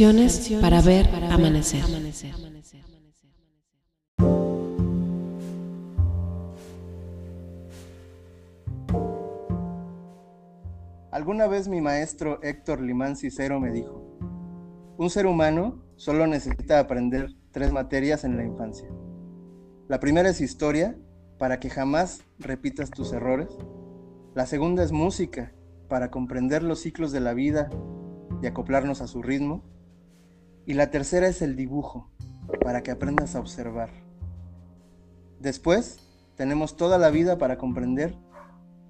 Canciones para ver amanecer. Alguna vez mi maestro Héctor Limán Cicero me dijo, un ser humano solo necesita aprender tres materias en la infancia. La primera es historia, para que jamás repitas tus errores. La segunda es música, para comprender los ciclos de la vida y acoplarnos a su ritmo. Y la tercera es el dibujo, para que aprendas a observar. Después, tenemos toda la vida para comprender,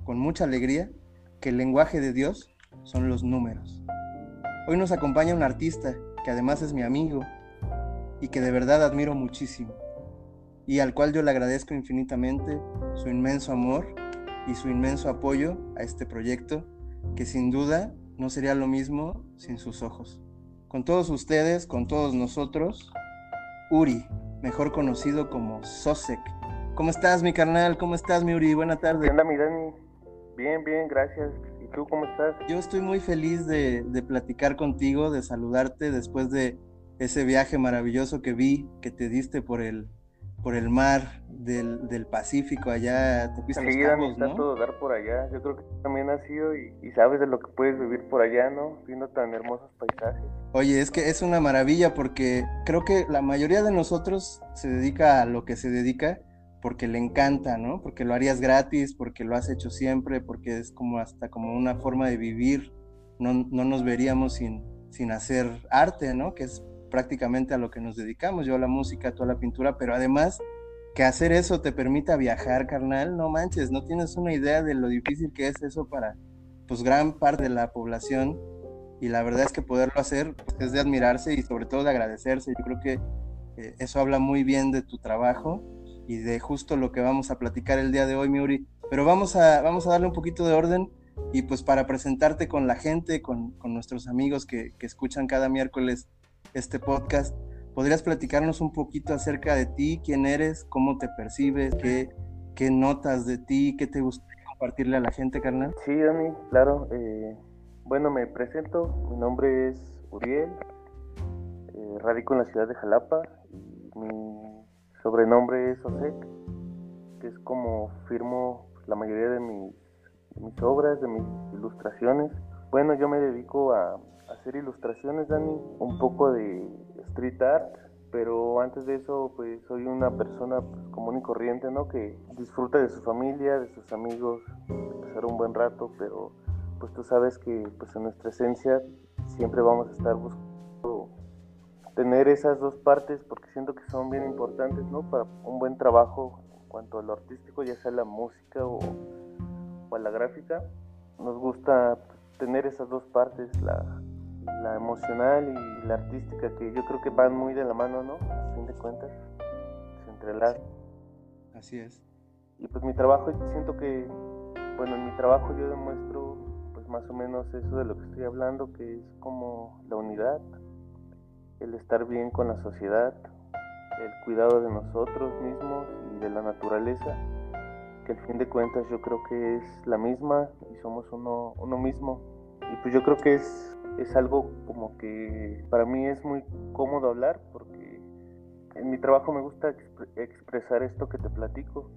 con mucha alegría, que el lenguaje de Dios son los números. Hoy nos acompaña un artista que además es mi amigo y que de verdad admiro muchísimo y al cual yo le agradezco infinitamente su inmenso amor y su inmenso apoyo a este proyecto que sin duda no sería lo mismo sin sus ojos. Con todos ustedes, con todos nosotros, Uri, mejor conocido como Sosek. ¿Cómo estás, mi carnal? ¿Cómo estás, mi Uri? Buena tarde. ¿Qué onda, mi Dani? Bien, bien, gracias. ¿Y tú cómo estás? Yo estoy muy feliz de, de platicar contigo, de saludarte después de ese viaje maravilloso que vi que te diste por el, por el mar del, del Pacífico allá, te fuiste sí, a los está ¿no? todo dar por allá. Yo creo que también has ido y, y, sabes de lo que puedes vivir por allá, ¿no? Viendo tan hermosos paisajes. Oye, es que es una maravilla porque creo que la mayoría de nosotros se dedica a lo que se dedica porque le encanta, ¿no? Porque lo harías gratis, porque lo has hecho siempre, porque es como hasta como una forma de vivir. No, no nos veríamos sin, sin hacer arte, ¿no? Que es prácticamente a lo que nos dedicamos, yo a la música, tú a la pintura, pero además que hacer eso te permita viajar, carnal, no manches, no tienes una idea de lo difícil que es eso para pues gran parte de la población y la verdad es que poderlo hacer pues, es de admirarse y sobre todo de agradecerse. Yo creo que eh, eso habla muy bien de tu trabajo y de justo lo que vamos a platicar el día de hoy, Miuri. Pero vamos a, vamos a darle un poquito de orden y pues para presentarte con la gente, con, con nuestros amigos que, que escuchan cada miércoles este podcast. ¿Podrías platicarnos un poquito acerca de ti, quién eres, cómo te percibes, qué, qué notas de ti, qué te gustaría compartirle a la gente, carnal? Sí, Dani, claro. Eh, bueno, me presento. Mi nombre es Uriel. Eh, radico en la ciudad de Jalapa. Y mi sobrenombre es Osek, que es como firmo la mayoría de mis, de mis obras, de mis ilustraciones. Bueno, yo me dedico a, hacer ilustraciones, Dani, un poco de street art, pero antes de eso, pues soy una persona pues, común y corriente, ¿no? Que disfruta de su familia, de sus amigos, de pasar un buen rato, pero pues tú sabes que pues en nuestra esencia siempre vamos a estar buscando tener esas dos partes porque siento que son bien importantes, ¿no? Para un buen trabajo en cuanto a lo artístico, ya sea la música o, o la gráfica, nos gusta tener esas dos partes, la, la emocional y la artística, que yo creo que van muy de la mano, ¿no? A fin de cuentas, se entrelazan. Así es. Y pues mi trabajo, siento que, bueno, en mi trabajo yo demuestro, pues más o menos eso de lo que estoy hablando, que es como la unidad, el estar bien con la sociedad, el cuidado de nosotros mismos y de la naturaleza, que al fin de cuentas yo creo que es la misma y somos uno, uno mismo. Y pues yo creo que es es algo como que para mí es muy cómodo hablar porque en mi trabajo me gusta exp expresar esto que te platico,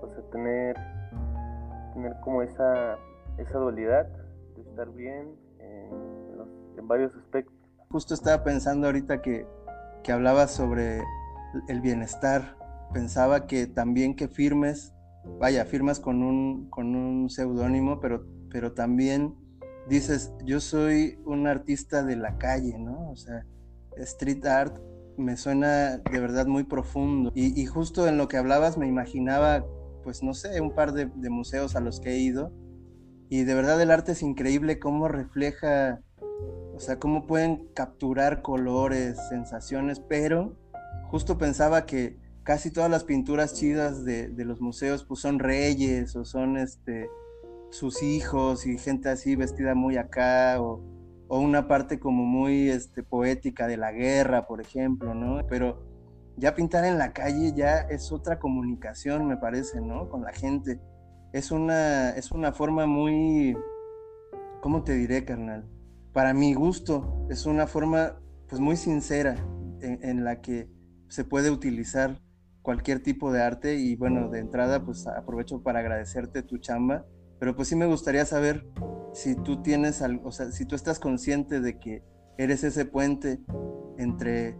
o sea, tener, tener como esa, esa dualidad de estar bien en varios aspectos. Justo estaba pensando ahorita que, que hablabas sobre el bienestar, pensaba que también que firmes, vaya, firmas con un, con un seudónimo, pero, pero también dices, yo soy un artista de la calle, ¿no? O sea, street art me suena de verdad muy profundo. Y, justo en lo que hablabas me imaginaba, pues no sé, un par de, de, museos a los que he ido. Y de verdad el arte es increíble cómo refleja, o sea, cómo pueden capturar colores, sensaciones, pero justo pensaba que casi todas las pinturas chidas de, de los museos pues son reyes o son este sus hijos y gente así vestida muy acá o, una parte como muy este, poética de la guerra, por ejemplo, ¿no? Pero ya pintar en la calle ya es otra comunicación, me parece, ¿no? Con la gente. Es una, es una forma muy, ¿cómo te diré, carnal? Para mi gusto, es una forma pues muy sincera en, la que se puede utilizar cualquier tipo de arte y bueno, de entrada pues aprovecho para agradecerte tu chamba, pero pues sí me gustaría saber si tú tienes, algo, o sea, si tú estás consciente de que eres ese puente entre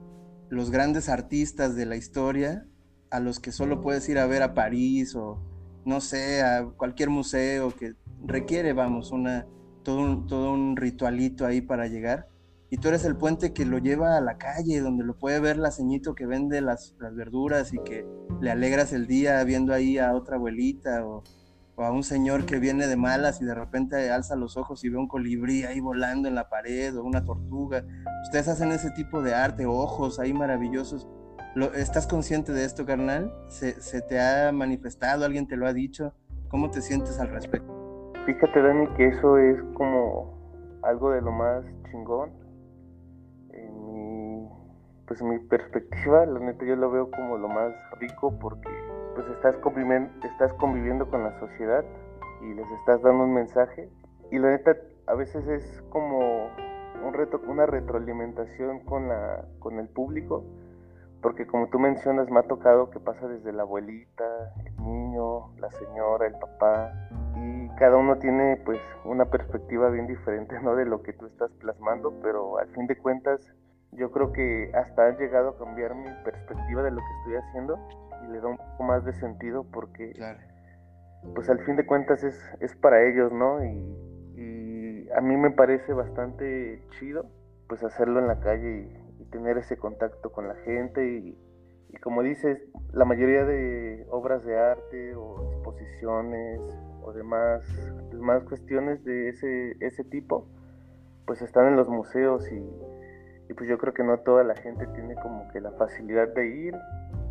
los grandes artistas de la historia a los que solo puedes ir a ver a París o no sé, a cualquier museo que requiere, vamos, una, todo un, todo un ritualito ahí para llegar. Y tú eres el puente que lo lleva a la calle, donde lo puede ver la ceñito que vende las, las verduras y que le alegras el día viendo ahí a otra abuelita o, a un señor que viene de malas y de repente alza los ojos y ve un colibrí ahí volando en la pared o una tortuga. Ustedes hacen ese tipo de arte, ojos ahí maravillosos. ¿Estás consciente de esto, carnal? ¿Se, ¿Se te ha manifestado? ¿Alguien te lo ha dicho? ¿Cómo te sientes al respecto? Fíjate, Dani, que eso es como algo de lo más chingón. En mi, pues en mi perspectiva, la neta yo lo veo como lo más rico porque pues estás conviviendo, estás conviviendo con la sociedad y les estás dando un mensaje. Y la neta a veces es como un reto, una retroalimentación con, la, con el público porque como tú mencionas, me ha tocado que pasa desde la abuelita, el niño, la señora, el papá, y cada uno tiene pues una perspectiva bien diferente, ¿no? De lo que tú estás plasmando, pero al fin de cuentas yo creo que hasta ha llegado a cambiar mi perspectiva de lo que estoy haciendo y le da un poco más de sentido porque pues al fin de cuentas es, es para ellos, ¿no? Y, y a mí me parece bastante chido pues hacerlo en la calle y tener ese contacto con la gente y, como dices, la mayoría de obras de arte o exposiciones o demás, demás cuestiones de ese, ese tipo, pues están en los museos y, pues yo creo que no toda la gente tiene como que la facilidad de ir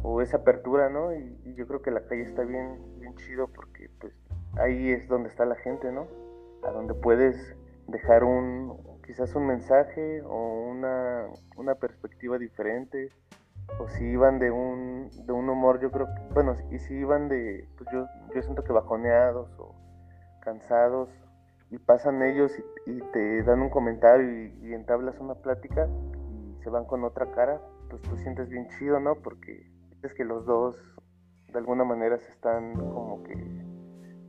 o esa apertura, ¿no? Y, y, yo creo que la calle está bien, bien chido porque pues ahí es donde está la gente, ¿no? A donde puedes dejar un, quizás un mensaje o una, una perspectiva diferente o si iban de un, de un humor, yo creo que, bueno, y si iban de, pues yo, yo siento que bajoneados o cansados y pasan ellos y, te dan un comentario y, entablas una plática y se van con otra cara, pues tú sientes bien chido, ¿no? Porque es que los dos de alguna manera se están como que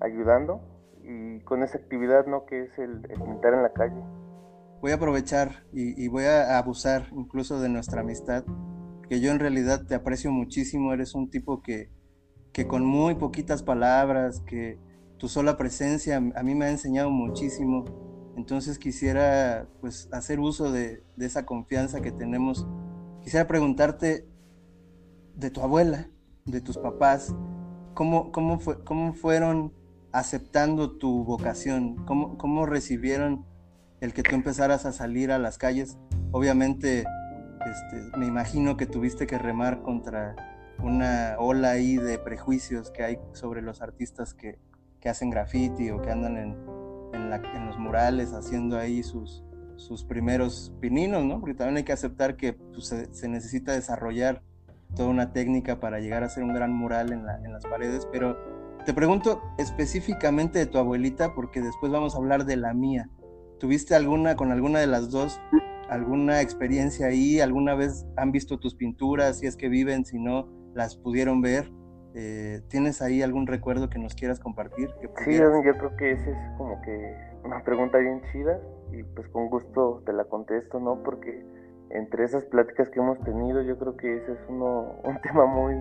ayudando y con esa actividad, ¿no? Que es el, el pintar en la calle voy a aprovechar y, voy a abusar incluso de nuestra amistad, que yo en realidad te aprecio muchísimo, eres un tipo que, que con muy poquitas palabras, que tu sola presencia a mí me ha enseñado muchísimo, entonces quisiera pues hacer uso de, de esa confianza que tenemos. Quisiera preguntarte de tu abuela, de tus papás, ¿cómo, cómo, fue, cómo fueron aceptando tu vocación? ¿Cómo, cómo recibieron el que tú empezaras a salir a las calles. Obviamente, este, me imagino que tuviste que remar contra una ola ahí de prejuicios que hay sobre los artistas que, hacen graffiti o que andan en, en, los murales haciendo ahí sus, sus primeros pininos, ¿no? Porque también hay que aceptar que pues, se, necesita desarrollar toda una técnica para llegar a hacer un gran mural en, en las paredes, pero te pregunto específicamente de tu abuelita porque después vamos a hablar de la mía. ¿Tuviste alguna con alguna de las dos, alguna experiencia ahí? ¿Alguna vez han visto tus pinturas? Si es que viven, si no, las pudieron ver. Eh, ¿Tienes ahí algún recuerdo que nos quieras compartir? sí, yo creo que esa es como que una pregunta bien chida y pues con gusto te la contesto, ¿no? Porque entre esas pláticas que hemos tenido, yo creo que ese es uno, un tema muy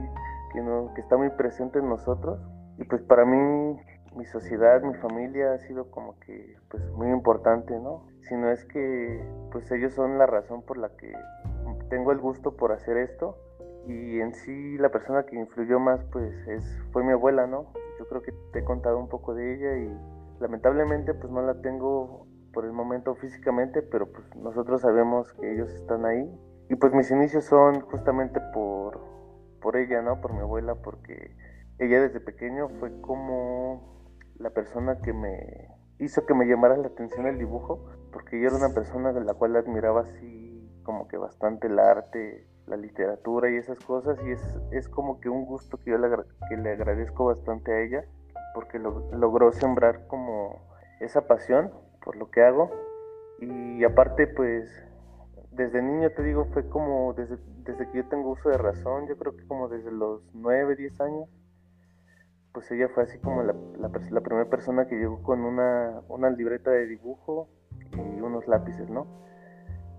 que, no, que está muy presente en nosotros. Y pues para mí mi sociedad, mi familia ha sido como que pues muy importante, ¿no? Si no es que pues ellos son la razón por la que tengo el gusto por hacer esto y en sí la persona que influyó más pues es fue mi abuela, ¿no? Yo creo que te he contado un poco de ella y lamentablemente pues no la tengo por el momento físicamente, pero pues nosotros sabemos que ellos están ahí y pues mis inicios son justamente por por ella, ¿no? Por mi abuela porque ella desde pequeño fue como la persona que me hizo que me llamara la atención el dibujo, porque yo era una persona de la cual admiraba así como que bastante el arte, la literatura y esas cosas, y es, es como que un gusto que yo le, que le agradezco bastante a ella, porque logró sembrar como esa pasión por lo que hago, y aparte pues desde niño te digo, fue como desde, desde que yo tengo uso de razón, yo creo que como desde los 9, 10 años, pues ella fue así como la, la, primera persona que llegó con una, una libreta de dibujo y unos lápices, ¿no?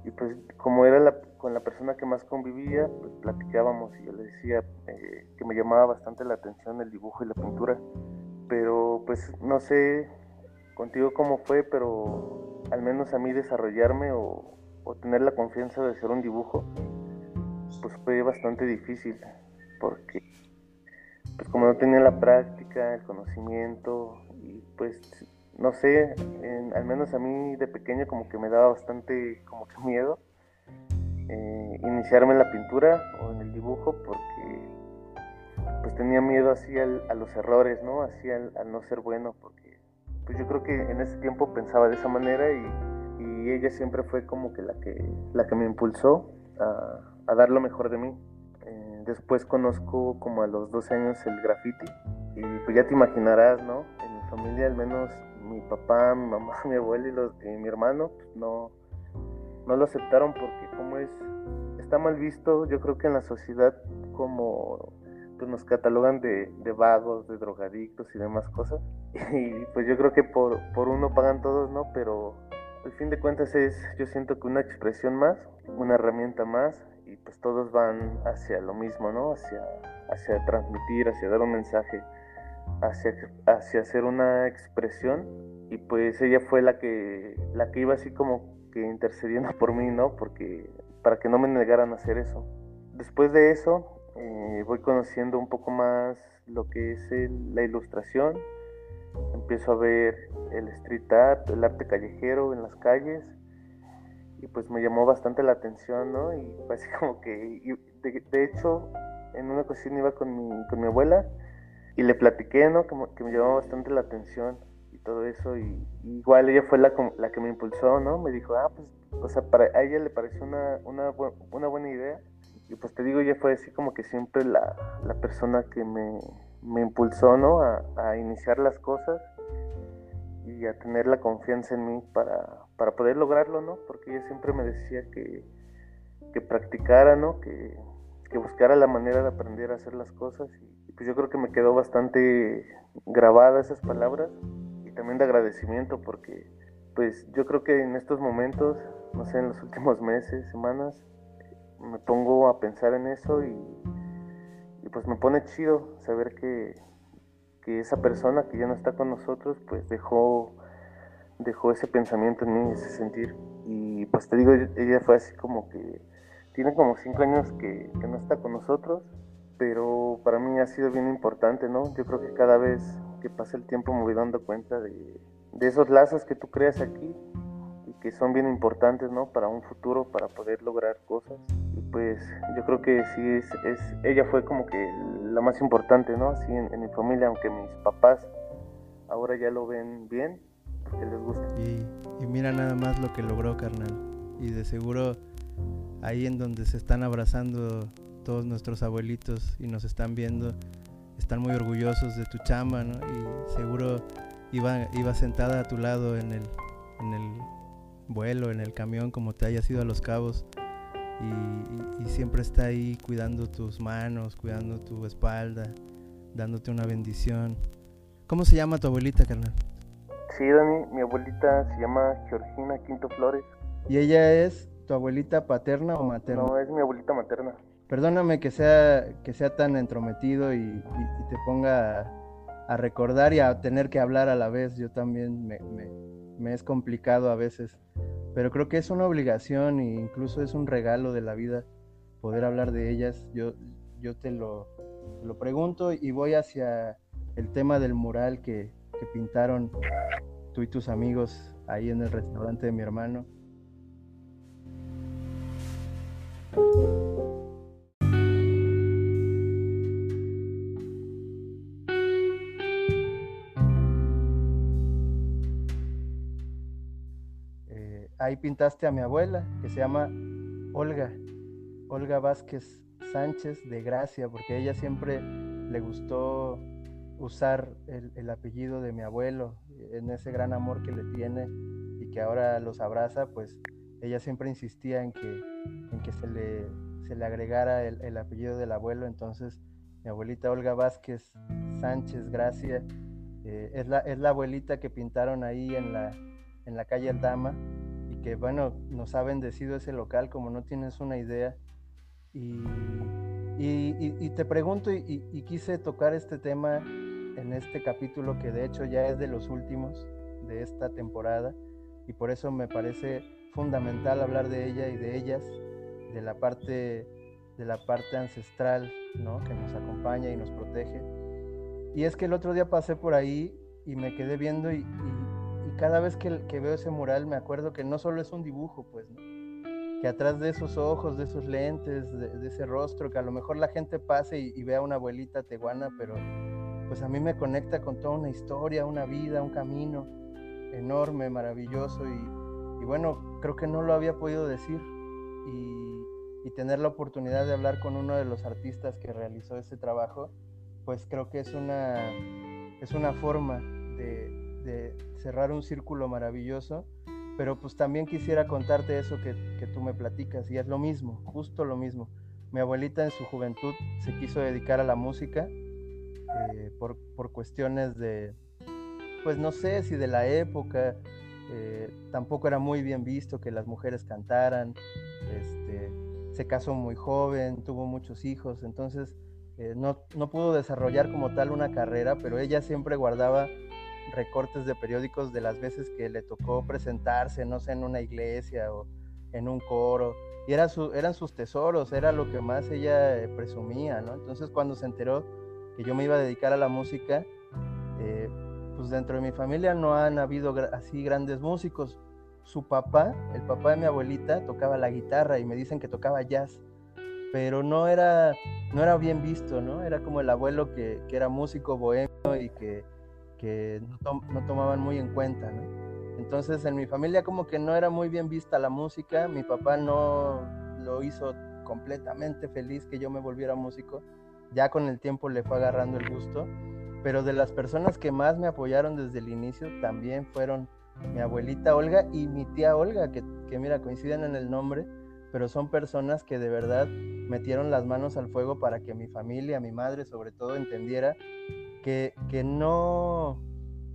Y pues como era la, con la persona que más convivía, pues platicábamos y yo le decía eh, que me llamaba bastante la atención el dibujo y la pintura. Pero pues no sé contigo cómo fue, pero al menos a mí desarrollarme o, tener la confianza de hacer un dibujo, pues fue bastante difícil, porque pues como no tenía la práctica, el conocimiento, y pues no sé, al menos a mí de pequeño como que me daba bastante como que miedo eh, iniciarme en la pintura o en el dibujo porque pues tenía miedo así a los errores, ¿no? Así al, no ser bueno, porque pues yo creo que en ese tiempo pensaba de esa manera y, ella siempre fue como que la que, la que me impulsó a, dar lo mejor de mí. Eh, después conozco como a los 12 años el graffiti y pues ya te imaginarás, ¿no? En mi familia al menos mi papá, mi mamá, mi abuelo y, los, mi hermano pues, no, no lo aceptaron porque como es, está mal visto, yo creo que en la sociedad como pues nos catalogan de, de vagos, de drogadictos y demás cosas. Y pues yo creo que por, por uno pagan todos, ¿no? Pero al fin de cuentas es, yo siento que una expresión más, una herramienta más, y pues todos van hacia lo mismo, ¿no? Hacia, hacia transmitir, hacia dar un mensaje hacia, hacia hacer una expresión y pues ella fue la que, la que iba así como que intercediendo por mí, ¿no? Porque para que no me negaran a hacer eso. Después de eso eh, voy conociendo un poco más lo que es la ilustración, empiezo a ver el street art, el arte callejero en las calles y pues me llamó bastante la atención, ¿no? Y así como que, de, de hecho, en una ocasión iba con mi, con mi abuela y le platiqué, ¿no? Que, que, me llamó bastante la atención y todo eso. Y, igual ella fue la, la, que me impulsó, ¿no? Me dijo, ah, pues, o sea, para, a ella le pareció una, una, una buena idea. Y pues te digo, ella fue así como que siempre la, la persona que me, me impulsó, ¿no? A, a, iniciar las cosas y a tener la confianza en mí para, para poder lograrlo, ¿no? Porque ella siempre me decía que, que practicara, ¿no? Que, que buscara la manera de aprender a hacer las cosas y, pues yo creo que me quedó bastante grabada esas palabras y también de agradecimiento porque pues yo creo que en estos momentos, no sé, en los últimos meses, semanas, me pongo a pensar en eso y, pues me pone chido saber que, que, esa persona que ya no está con nosotros pues dejó, dejó ese pensamiento en mí, ese sentir. Y pues te digo, ella fue así como que tiene como cinco años que, que no está con nosotros pero para mí ha sido bien importante, ¿no? Yo creo que cada vez que pasa el tiempo me voy dando cuenta de, esos lazos que tú creas aquí y que son bien importantes, ¿no? Para un futuro, para poder lograr cosas. Pues yo creo que sí, es, es ella fue como que la más importante, ¿no? Así en, mi familia, aunque mis papás ahora ya lo ven bien, porque les gusta. Y, y mira nada más lo que logró, carnal. Y de seguro ahí en donde se están abrazando todos nuestros abuelitos y nos están viendo, están muy orgullosos de tu chamba, ¿no? Y seguro iba, iba sentada a tu lado en el, en el vuelo, en el camión, como te hayas ido a los cabos. Y, siempre está ahí cuidando tus manos, cuidando tu espalda, dándote una bendición. ¿Cómo se llama tu abuelita, carnal? Sí, Dani, mi abuelita se llama Georgina Quinto Flores. ¿Y ella es tu abuelita paterna o materna? No, es mi abuelita materna. Perdóname que sea, que sea tan entrometido y, te ponga a, recordar y a tener que hablar a la vez. Yo también me, es complicado a veces, pero creo que es una obligación e incluso es un regalo de la vida poder hablar de ellas. Yo, yo te lo, lo pregunto y voy hacia el tema del mural que, que pintaron tú y tus amigos ahí en el restaurante de mi hermano. Ahí pintaste a mi abuela, que se llama Olga, Olga Vázquez Sánchez de Gracia, porque ella siempre le gustó usar el, apellido de mi abuelo, en ese gran amor que le tiene y que ahora los abraza, pues ella siempre insistía en que, se, le, agregara el, apellido del abuelo, entonces mi abuelita Olga Vázquez Sánchez Gracia eh, es, la, abuelita que pintaron ahí en la, en la calle Aldama que bueno, nos ha bendecido ese local como no tienes una idea. Y, y, te pregunto, y, quise tocar este tema en este capítulo que de hecho ya es de los últimos de esta temporada y por eso me parece fundamental hablar de ella y de ellas, de la parte, de la parte ancestral ¿no? que nos acompaña y nos protege. Y es que el otro día pasé por ahí y me quedé viendo y, cada vez que, veo ese mural me acuerdo que no solo es un dibujo, pues, que atrás de esos ojos, de esos lentes, de, ese rostro, que a lo mejor la gente pase y, vea una abuelita teguana, pero pues a mí me conecta con toda una historia, una vida, un camino enorme, maravilloso y, bueno, creo que no lo había podido decir y, y, tener la oportunidad de hablar con uno de los artistas que realizó ese trabajo, pues creo que es una, es una forma de, de cerrar un círculo maravilloso, pero pues también quisiera contarte eso que, que tú me platicas y es lo mismo, justo lo mismo. Mi abuelita en su juventud se quiso dedicar a la música eh, por, por cuestiones de, pues no sé si de la época, eh, tampoco era muy bien visto que las mujeres cantaran, este, se casó muy joven, tuvo muchos hijos, entonces eh, no, no, pudo desarrollar como tal una carrera, pero ella siempre guardaba recortes de periódicos de las veces que le tocó presentarse, no sé, en una iglesia o en un coro, y era su, eran sus tesoros, era lo que más ella eh, presumía, ¿no? Entonces cuando se enteró que yo me iba a dedicar a la música, eh, pues dentro de mi familia no han habido así grandes músicos. Su papá, el papá de mi abuelita, tocaba la guitarra y me dicen que tocaba jazz, pero no era, no era bien visto, ¿no? Era como el abuelo que, que era músico bohemio y que, que no, tomaban muy en cuenta. Entonces en mi familia como que no era muy bien vista la música, mi papá no lo hizo completamente feliz que yo me volviera músico, ya con el tiempo le fue agarrando el gusto pero de las personas que más me apoyaron desde el inicio también fueron mi abuelita Olga y mi tía Olga, que, mira, coinciden en el nombre, pero son personas que de verdad metieron las manos al fuego para que mi familia, mi madre sobre todo, entendiera que, que no,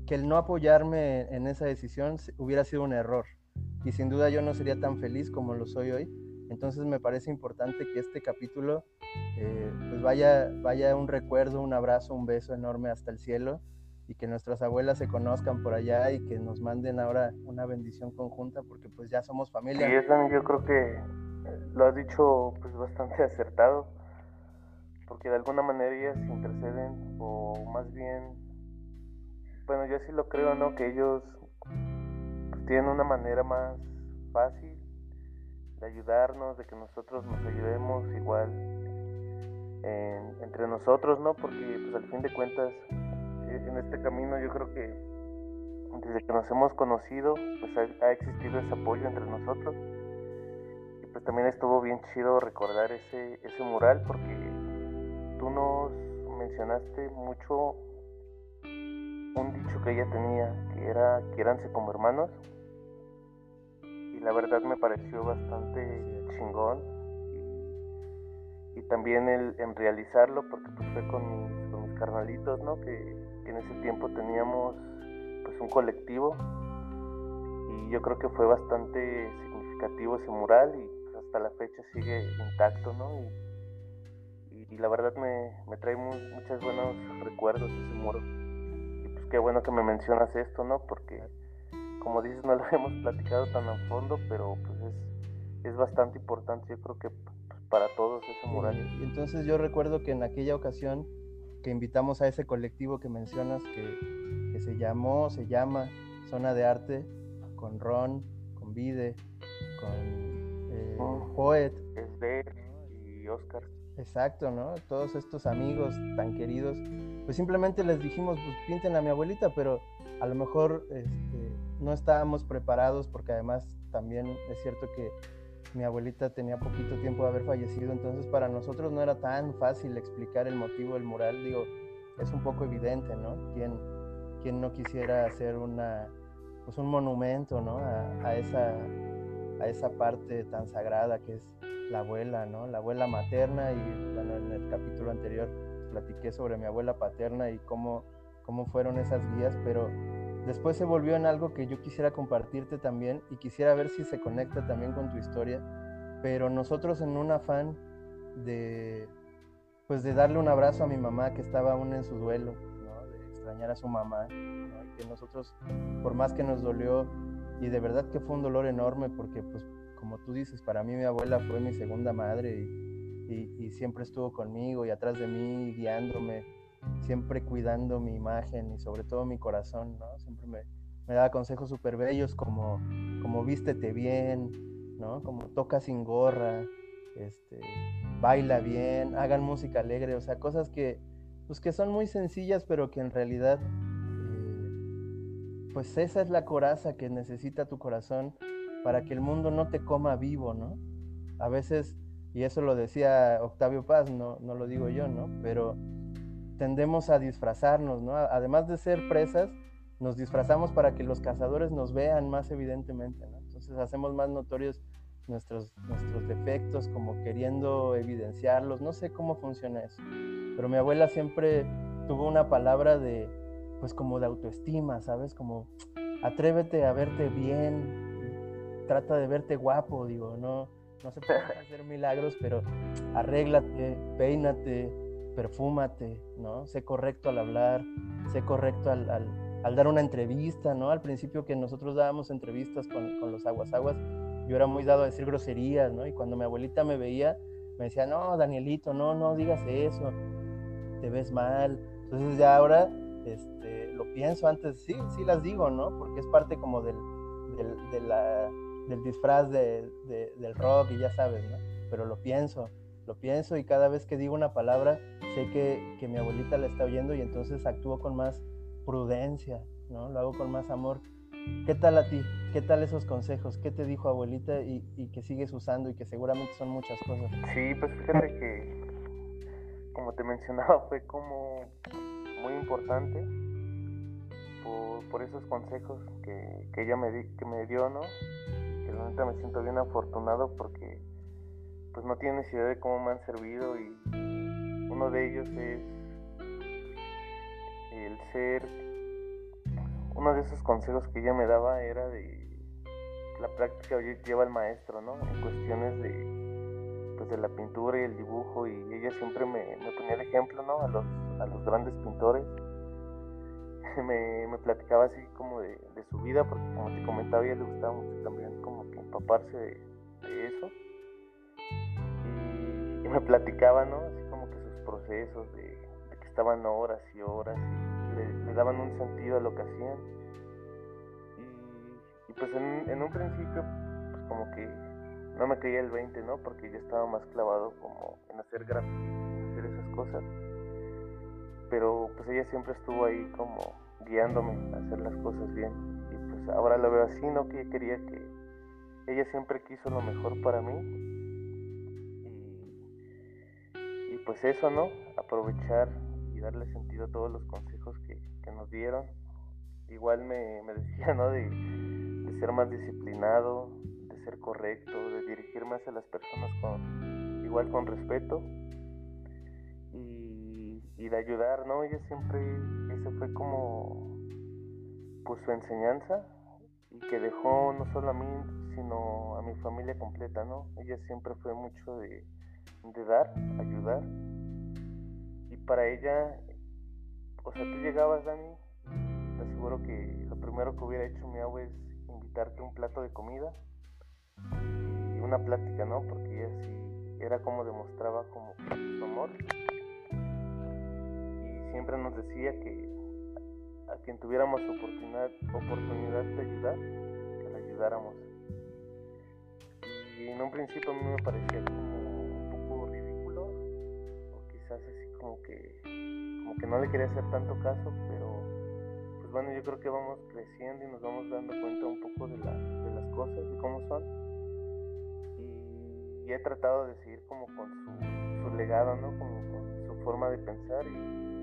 que el no apoyarme en esa decisión hubiera sido un error. Y sin duda yo no sería tan feliz como lo soy hoy. Entonces me parece importante que este capítulo eh, pues vaya, vaya un recuerdo, un abrazo, un beso enorme hasta el cielo y que nuestras abuelas se conozcan por allá y que nos manden ahora una bendición conjunta porque pues ya somos familia. Eso yo creo que lo has dicho pues bastante acertado porque de alguna manera ellas interceden o más bien, bueno yo sí lo creo, ¿no? Que ellos tienen una manera más fácil de ayudarnos, de que nosotros nos ayudemos igual entre nosotros, ¿no? Porque pues al fin de cuentas eh, en este camino yo creo que desde que nos hemos conocido pues ha, existido ese apoyo entre nosotros y pues también estuvo bien chido recordar ese, ese mural porque tú nos mencionaste mucho un dicho que ella tenía que era quieranse como hermanos y la verdad me pareció bastante chingón y también el, en realizarlo porque pues fue con mis, con mis carnalitos, ¿no? Que, en ese tiempo teníamos pues un colectivo y yo creo que fue bastante significativo ese mural y pues, hasta la fecha sigue intacto, ¿no? Y, la verdad me, me trae muchos buenos recuerdos ese muro. Y pues qué bueno que me mencionas esto, ¿no? Porque como dices no lo hemos platicado tan a fondo, pero pues es, es bastante importante. Yo creo que para todos ese mural. Y entonces yo recuerdo que en aquella ocasión que invitamos a ese colectivo que mencionas que, que se llamó, se llama Zona de Arte, con Ron, con Vide, con eh, oh. Poet. y Oscar. Exacto, ¿no? Todos estos amigos tan queridos, pues simplemente les dijimos, pues pinten a mi abuelita, pero a lo mejor este, no estábamos preparados porque además también es cierto que mi abuelita tenía poquito tiempo de haber fallecido, entonces para nosotros no era tan fácil explicar el motivo del mural, digo, es un poco evidente, ¿no? ¿Quién, quién no quisiera hacer una, pues un monumento, ¿no? A, esa, a esa parte tan sagrada que es la abuela, ¿no? La abuela materna y bueno, en el capítulo anterior platiqué sobre mi abuela paterna y cómo, cómo fueron esas guías, pero después se volvió en algo que yo quisiera compartirte también y quisiera ver si se conecta también con tu historia, pero nosotros en un afán de pues de darle un abrazo a mi mamá que estaba aún en su duelo, ¿no? de extrañar a su mamá, ¿no? que nosotros, por más que nos dolió, y de verdad que fue un dolor enorme porque pues como tú dices, para mí mi abuela fue mi segunda madre y, siempre estuvo conmigo y atrás de mí guiándome, siempre cuidando mi imagen y sobre todo mi corazón, ¿no? Siempre me, daba consejos súper bellos como, como vístete bien, ¿no? Como toca sin gorra, este, baila bien, hagan música alegre, o sea, cosas que, pues que son muy sencillas, pero que en realidad, pues esa es la coraza que necesita tu corazón para que el mundo no te coma vivo, ¿no? A veces, y eso lo decía Octavio Paz, no, no lo digo yo, ¿no? Pero tendemos a disfrazarnos, ¿no? Además de ser presas, nos disfrazamos para que los cazadores nos vean más evidentemente, ¿no? Entonces hacemos más notorios nuestros, nuestros defectos, como queriendo evidenciarlos, no sé cómo funciona eso, pero mi abuela siempre tuvo una palabra de, pues como de autoestima, ¿sabes? Como atrévete a verte bien, trata de verte guapo, digo, no, no se pueden hacer milagros, pero arréglate, peínate, perfúmate, ¿no? Sé correcto al hablar, sé correcto al, al, dar una entrevista, ¿no? Al principio que nosotros dábamos entrevistas con, con los aguas aguas, yo era muy dado a decir groserías, ¿no? Y cuando mi abuelita me veía, me decía, no, Danielito, no, no digas eso, te ves mal. Entonces ya ahora este, lo pienso antes, sí, sí las digo, ¿no? Porque es parte como del, del, del disfraz de, del rock y ya sabes, ¿no? Pero lo pienso, lo pienso y cada vez que digo una palabra sé que, que mi abuelita la está oyendo y entonces actúo con más prudencia, ¿no? Lo hago con más amor. ¿Qué tal a ti? ¿Qué tal esos consejos? ¿Qué te dijo abuelita y, y que sigues usando y que seguramente son muchas cosas? Sí, pues fíjate que, como te mencionaba, fue como muy importante por, esos consejos que, que ella me, di, que me dio, ¿no? me siento bien afortunado porque pues no tienes idea de cómo me han servido y uno de ellos es el ser uno de esos consejos que ella me daba era de la práctica lleva el maestro, ¿no? En cuestiones de pues de la pintura y el dibujo y ella siempre me, me ponía de ejemplo, ¿no? A los, a los grandes pintores me, me platicaba así como de, su vida, porque como te comentaba, a ella le gustaba mucho también como que empaparse de, eso. Y, me platicaba, ¿no? Así como que sus procesos, de, que estaban horas y horas, le, daban un sentido a lo que hacían. Y, pues en, un principio, pues como que no me caía el 20, ¿no? Porque yo estaba más clavado como en hacer grafitis, en hacer esas cosas pero pues ella siempre estuvo ahí como guiándome a hacer las cosas bien. Y pues ahora lo veo así, ¿no? Que quería que ella siempre quiso lo mejor para mí. Y, y pues eso, ¿no? Aprovechar y darle sentido a todos los consejos que, que nos dieron. Igual me, me decía, ¿no? De, de, ser más disciplinado, de ser correcto, de dirigirme hacia las personas con igual con respeto y de ayudar, ¿no? Ella siempre, ese fue como pues su enseñanza y que dejó no solo a mí, sino a mi familia completa, ¿no? Ella siempre fue mucho de, de dar, ayudar. Y para ella, o sea, tú llegabas, Dani, te aseguro que lo primero que hubiera hecho mi abuela es invitarte un plato de comida y una plática, ¿no? Porque ella sí era como demostraba como su amor siempre nos decía que a quien tuviéramos oportunidad, oportunidad de ayudar, que le ayudáramos. Y en un principio a mí me parecía como un poco ridículo, o quizás así como que, como que no le quería hacer tanto caso, pero pues bueno, yo creo que vamos creciendo y nos vamos dando cuenta un poco de, la, de las cosas, de cómo son. Y, y he tratado de seguir como con su, su legado, ¿no? Como con su forma de pensar y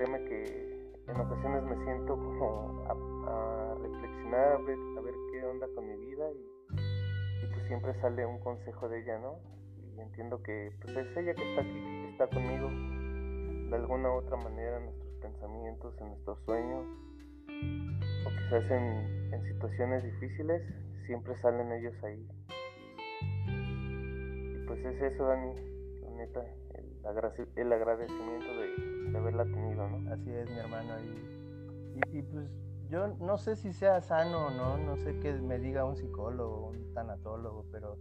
créeme que en ocasiones me siento como a, reflexionar, a ver, a ver, qué onda con mi vida y, y pues siempre sale un consejo de ella, ¿no? Y entiendo que pues es ella que está aquí, que está conmigo, de alguna u otra manera en nuestros pensamientos, en nuestros sueños, o quizás en, en situaciones difíciles, siempre salen ellos ahí. Y pues es eso, Dani, la neta, el, agradecimiento de, de, haberla tenido, ¿no? Así es, mi hermano, y, y pues yo no sé si sea sano o no, no sé qué me diga un psicólogo, un tanatólogo, pero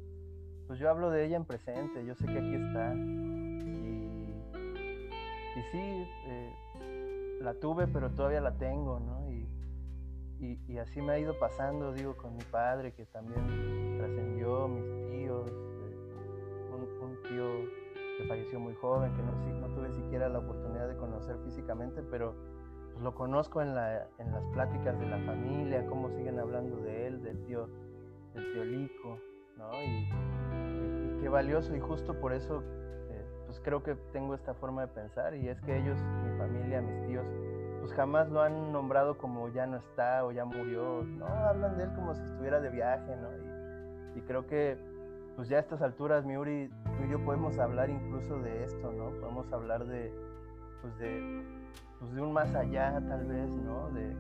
pues yo hablo de ella en presente, yo sé que aquí está. Y, y sí, eh, la tuve, pero todavía la tengo, ¿no? Y, y, así me ha ido pasando, digo, con mi padre, que también trascendió, mis tíos, eh, un, un, tío que falleció muy joven, que no, no tuve siquiera la oportunidad de conocer físicamente, pero pues, lo conozco en, la, en, las pláticas de la familia, cómo siguen hablando de él, del tío, del tío Lico, ¿no? Y, qué valioso y justo por eso eh, pues creo que tengo esta forma de pensar y es que ellos, mi familia, mis tíos, pues jamás lo han nombrado como ya no está o ya murió, no, hablan de él como si estuviera de viaje, ¿no? Y, y creo que pues ya a estas alturas, Miuri, tú y yo podemos hablar incluso de esto, ¿no? Podemos hablar de, pues de pues de un más allá tal vez, ¿no? De,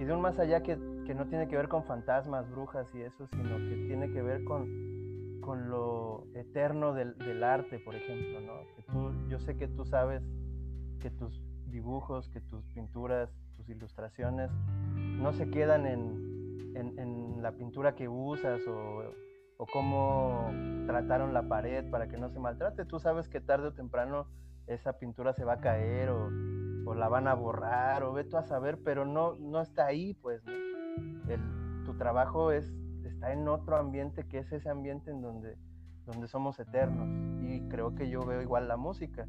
y de un más allá que, que, no tiene que ver con fantasmas, brujas y eso, sino que tiene que ver con, con lo eterno del, del, arte, por ejemplo, ¿no? Que tú, yo sé que tú sabes que tus dibujos, que tus pinturas, tus ilustraciones no se quedan en, en, en la pintura que usas o, o cómo trataron la pared para que no se maltrate. Tú sabes que tarde o temprano esa pintura se va a caer o, la van a borrar o ve tú a saber, pero no, no está ahí, pues. El, tu trabajo es, está en otro ambiente que es ese ambiente en donde, donde somos eternos. Y creo que yo veo igual la música.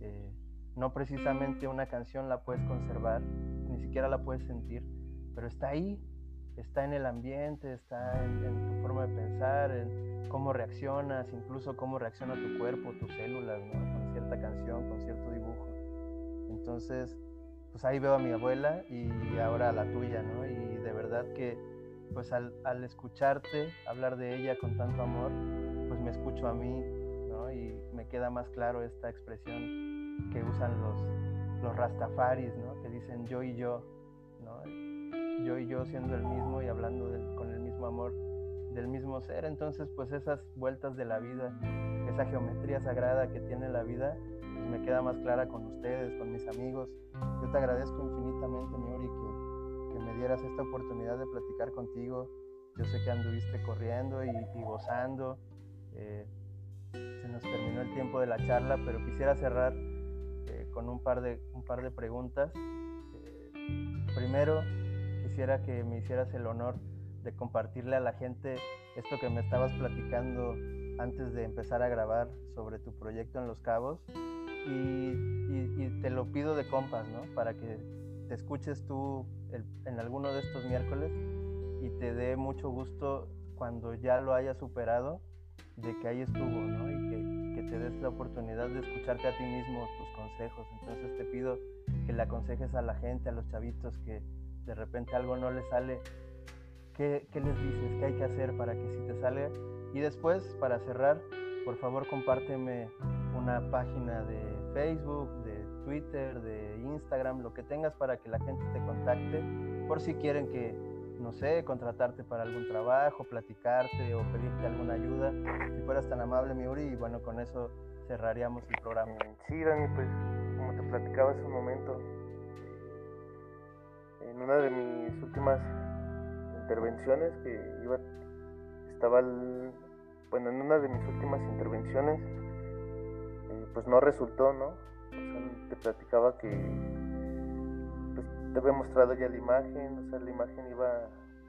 Eh, no precisamente una canción la puedes conservar, ni siquiera la puedes sentir, pero está ahí, está en el ambiente, está en, tu forma de pensar, en cómo reaccionas, incluso cómo reacciona tu cuerpo, tus células, con cierta canción, con cierto dibujo. Entonces, pues ahí veo a mi abuela y ahora a la tuya, ¿no? Y de verdad que, pues al, al escucharte hablar de ella con tanto amor, pues me escucho a mí, ¿no? Y me queda más claro esta expresión que usan los, los rastafaris, ¿no? Que dicen yo y yo, ¿no? Yo y yo siendo el mismo y hablando con el mismo amor del mismo ser. Entonces, pues esas vueltas de la vida, esa geometría sagrada que tiene la vida, me queda más clara con ustedes, con mis amigos. Yo te agradezco infinitamente, Miori, que, que me dieras esta oportunidad de platicar contigo. Yo sé que anduviste corriendo y, y gozando. Eh, se nos terminó el tiempo de la charla, pero quisiera cerrar eh, con un par de, un par de preguntas. Eh, primero, quisiera que me hicieras el honor de compartirle a la gente esto que me estabas platicando antes de empezar a grabar sobre tu proyecto en Los Cabos y, te lo pido de compas, ¿no? Para que te escuches tú en alguno de estos miércoles y te dé mucho gusto cuando ya lo hayas superado de que ahí estuvo, ¿no? Y que, te des la oportunidad de escucharte a ti mismo tus consejos. Entonces te pido que le aconsejes a la gente, a los chavitos que de repente algo no les sale. ¿Qué, qué les dices? ¿Qué hay que hacer para que sí te salga? Y después, para cerrar, por favor compárteme una página de Facebook, de Twitter, de Instagram, lo que tengas para que la gente te contacte, por si quieren que, no sé, contratarte para algún trabajo, platicarte o pedirte alguna ayuda. Si fueras tan amable, Miuri, y bueno, con eso cerraríamos el programa. Sí, Dani, pues como te platicaba hace un momento, en una de mis últimas intervenciones que iba, estaba, bueno, en una de mis últimas intervenciones, pues no resultó, ¿no? O sea, te platicaba que pues, te había mostrado ya la imagen, o sea, la imagen iba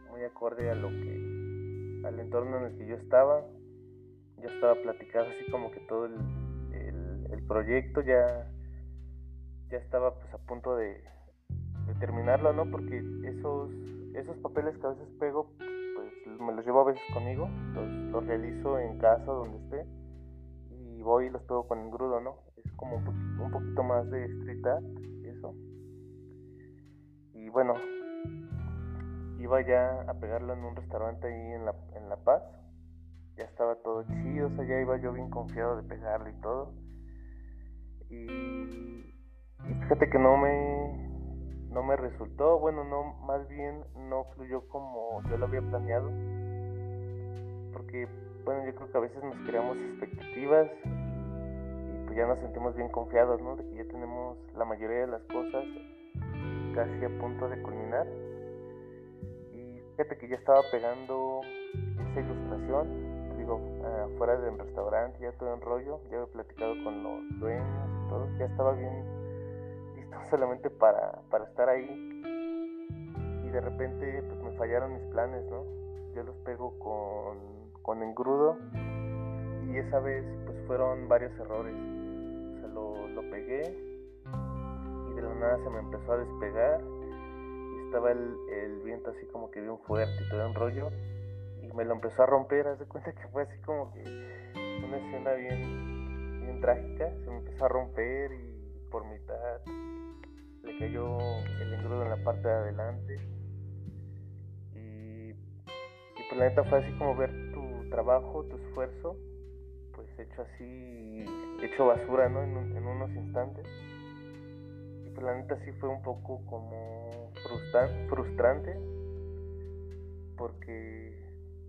muy acorde a lo que, al entorno en el que yo estaba, ya estaba platicado así como que todo el, el, proyecto ya, ya estaba pues a punto de, de, terminarlo, ¿no? Porque esos, esos papeles que a veces pego, pues me los llevo a veces conmigo, los, realizo en casa donde esté y voy y los pego con el grudo, ¿no? Es como un poquito, más de street art eso. Y bueno, iba ya a pegarlo en un restaurante ahí en La, en la Paz. ya estaba todo chido, o sea, ya iba yo bien confiado de pegarle y todo. Y, fíjate que no me, no me resultó, bueno, no, más bien no fluyó como yo lo había planeado. Porque, bueno, yo creo que a veces nos creamos expectativas y pues ya nos sentimos bien confiados, ¿no? De que ya tenemos la mayoría de las cosas casi a punto de culminar. Y fíjate que ya estaba pegando esa ilustración digo, afuera del restaurante, ya todo en rollo, ya he platicado con los dueños y todo, ya estaba bien solamente para, para estar ahí. Y de repente pues me fallaron mis planes, ¿no? Yo los pego con, con engrudo y esa vez pues fueron varios errores. O sea, lo, lo pegué y de la nada se me empezó a despegar y estaba el, el viento así como que bien fuerte y todo en rollo me lo empezó a romper, haz de cuenta que fue así como que una escena bien, bien trágica, se me empezó a romper y por mitad le cayó el engrudo en la parte de adelante y, pues la neta fue así como ver tu trabajo, tu esfuerzo, pues hecho así, hecho basura, ¿no? En, en unos instantes. Y pues la neta sí fue un poco como frustrante porque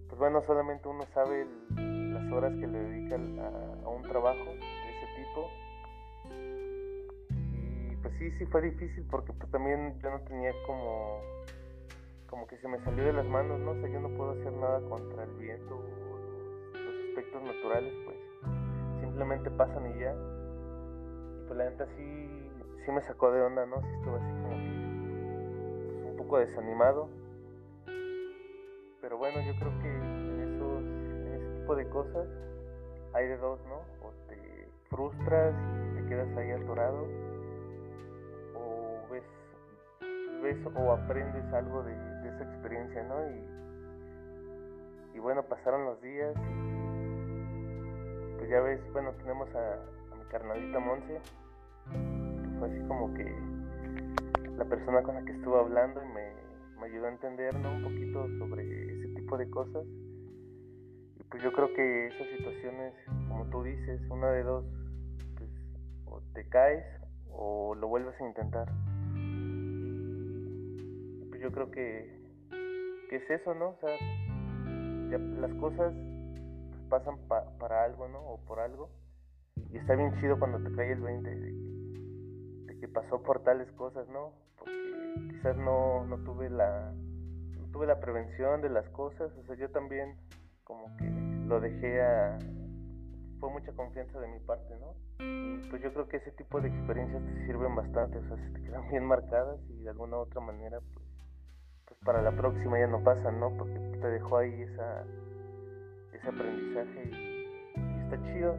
pues bueno, solamente uno sabe las horas que le dedica a, un trabajo de ese tipo. Pues sí, sí fue difícil porque pues también yo no tenía como como que se me salió de las manos, ¿no? O sea, yo no puedo hacer nada contra el viento o los, aspectos naturales, pues simplemente pasan y ya. Y pues la neta sí, sí me sacó de onda, ¿no? Sí estuve así como pues, un poco desanimado pero bueno, yo creo que en, esos, en ese tipo de cosas hay de dos, ¿no? O te frustras y te quedas ahí atorado, o aprendes algo de, esa experiencia, ¿no? Y, bueno, pasaron los días y pues ya ves, bueno, tenemos a, mi carnalita Monse, fue así como que la persona con la que estuve hablando y me me ayudó a entender un poquito sobre ese tipo de cosas. Y pues yo creo que esas situaciones, como tú dices, una de dos, pues o te caes o lo vuelves a intentar. Pues yo creo que, es eso, ¿no? O sea, las cosas pues, pasan para algo, ¿no? O por algo. Y está bien chido cuando te cae el 20 de que, de que pasó por tales cosas, ¿no? quizás no, no tuve la no tuve la prevención de las cosas, o sea, yo también como que lo dejé a fue mucha confianza de mi parte, ¿no? Y pues yo creo que ese tipo de experiencias te sirven bastante, o sea, se te quedan bien marcadas y de alguna u otra manera pues, pues para la próxima ya no pasan, ¿no? Porque te dejó ahí esa ese aprendizaje y, y está chido.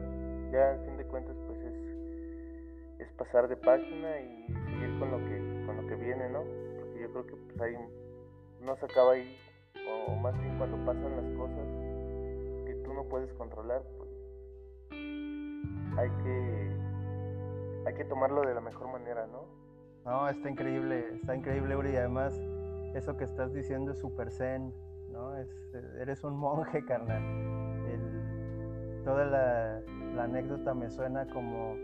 Ya al fin de cuentas pues es es pasar de página y seguir con lo que con lo que viene, ¿no? Porque yo creo que pues ahí no se acaba ahí o más bien cuando pasan las cosas que tú no puedes controlar, pues hay que hay que tomarlo de la mejor manera, ¿no? No, está increíble, está increíble, Uri, además eso que estás diciendo es super zen, ¿no? Es, eres un monje, carnal. toda la, anécdota me suena como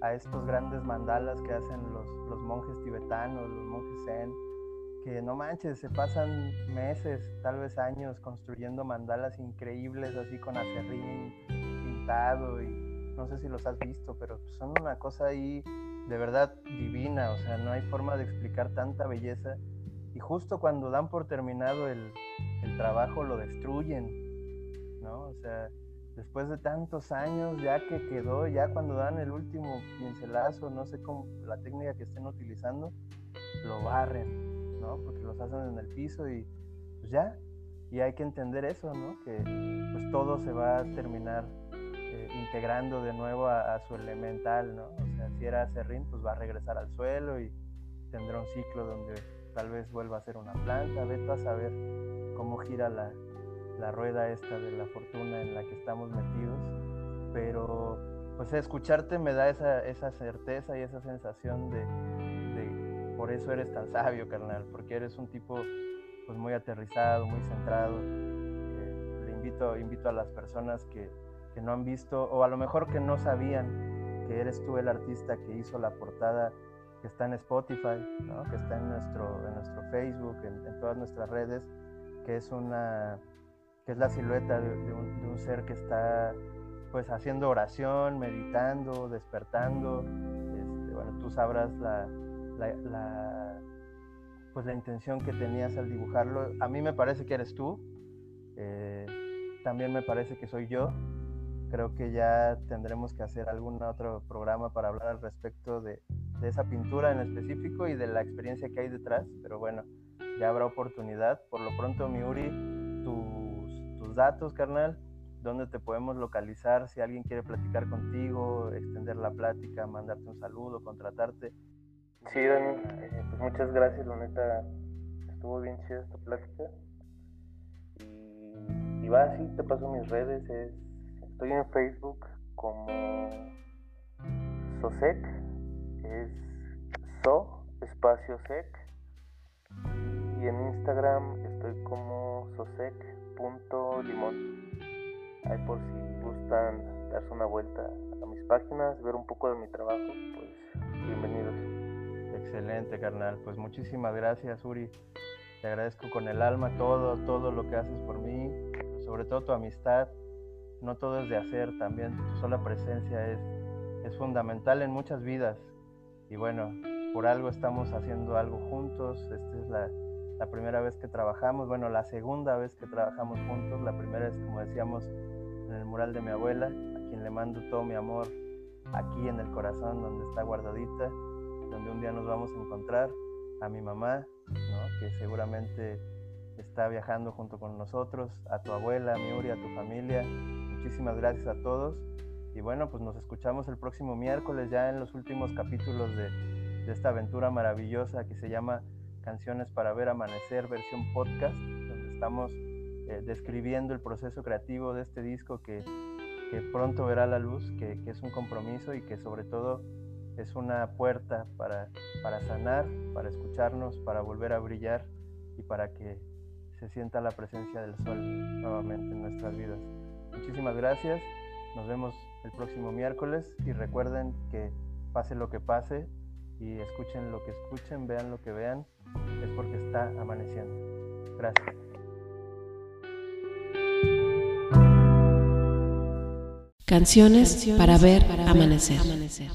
a estos grandes mandalas que hacen los, los monjes tibetanos, los monjes zen, que no manches, se pasan meses, tal vez años construyendo mandalas increíbles así con acerrín pintado y no sé si los has visto, pero son una cosa ahí de verdad divina, o sea, no hay forma de explicar tanta belleza y justo cuando dan por terminado el, el trabajo lo destruyen, ¿no? O sea, después de tantos años, ya que quedó, ya cuando dan el último pincelazo, no sé cómo, la técnica que estén utilizando, lo barren, ¿no? Porque los hacen en el piso y pues ya, y hay que entender eso, ¿no? Que pues todo se va a terminar eh, integrando de nuevo a, su elemental, ¿no? O sea, si era serrín, pues va a regresar al suelo y tendrá un ciclo donde tal vez vuelva a ser una planta, vete a saber cómo gira la, la rueda esta de la fortuna en la que estamos metidos, pero pues escucharte me da esa, esa certeza y esa sensación de, por eso eres tan sabio, carnal, porque eres un tipo pues muy aterrizado, muy centrado, le invito, invito a las personas que, que no han visto o a lo mejor que no sabían que eres tú el artista que hizo la portada que está en Spotify, que está en nuestro, en nuestro Facebook, en, todas nuestras redes, que es una que es la silueta de, un, ser que está pues haciendo oración, meditando, despertando. Este, bueno, tú sabrás la, la, la, pues la intención que tenías al dibujarlo. A mí me parece que eres tú, eh, también me parece que soy yo. Creo que ya tendremos que hacer algún otro programa para hablar al respecto de, de esa pintura en específico y de la experiencia que hay detrás, pero bueno, ya habrá oportunidad. Por lo pronto, Miuri, tus, tus datos, carnal, dónde te podemos localizar, si alguien quiere platicar contigo, extender la plática, mandarte un saludo, contratarte. Sí, Dani, eh, pues muchas gracias, la neta, estuvo bien chida esta plática. Y, y va, sí, te paso mis redes, es, estoy en Facebook como Sosec, es so espacio sec. Y en Instagram estoy como sosec.limón ahí por si gustan darse una vuelta a mis páginas ver un poco de mi trabajo pues bienvenidos. Excelente carnal. Pues muchísimas gracias Uri. Te agradezco con el alma todo todo lo que haces por mí sobre todo tu amistad. No todo es de hacer también tu sola presencia es es fundamental en muchas vidas y bueno, por algo estamos haciendo algo juntos. Esta es la, la, primera vez que trabajamos, bueno, la segunda vez que trabajamos juntos. La primera es, como decíamos, en el mural de mi abuela, a quien le mando todo mi amor aquí en el corazón, donde está guardadita, donde un día nos vamos a encontrar. A mi mamá, ¿no? que seguramente está viajando junto con nosotros, a tu abuela, a Miuri, a tu familia. Muchísimas gracias a todos. Y bueno, pues nos escuchamos el próximo miércoles ya en los últimos capítulos de, de, esta aventura maravillosa que se llama Canciones para ver amanecer, versión podcast, donde estamos eh, describiendo el proceso creativo de este disco que, pronto verá la luz, que, que, es un compromiso y que sobre todo es una puerta para, para sanar, para escucharnos, para volver a brillar y para que se sienta la presencia del sol nuevamente en nuestras vidas. Muchísimas gracias. Nos vemos el próximo miércoles y recuerden que pase lo que pase y escuchen lo que escuchen, vean lo que vean, es porque está amaneciendo. Gracias. Canciones para ver amanecer. amanecer.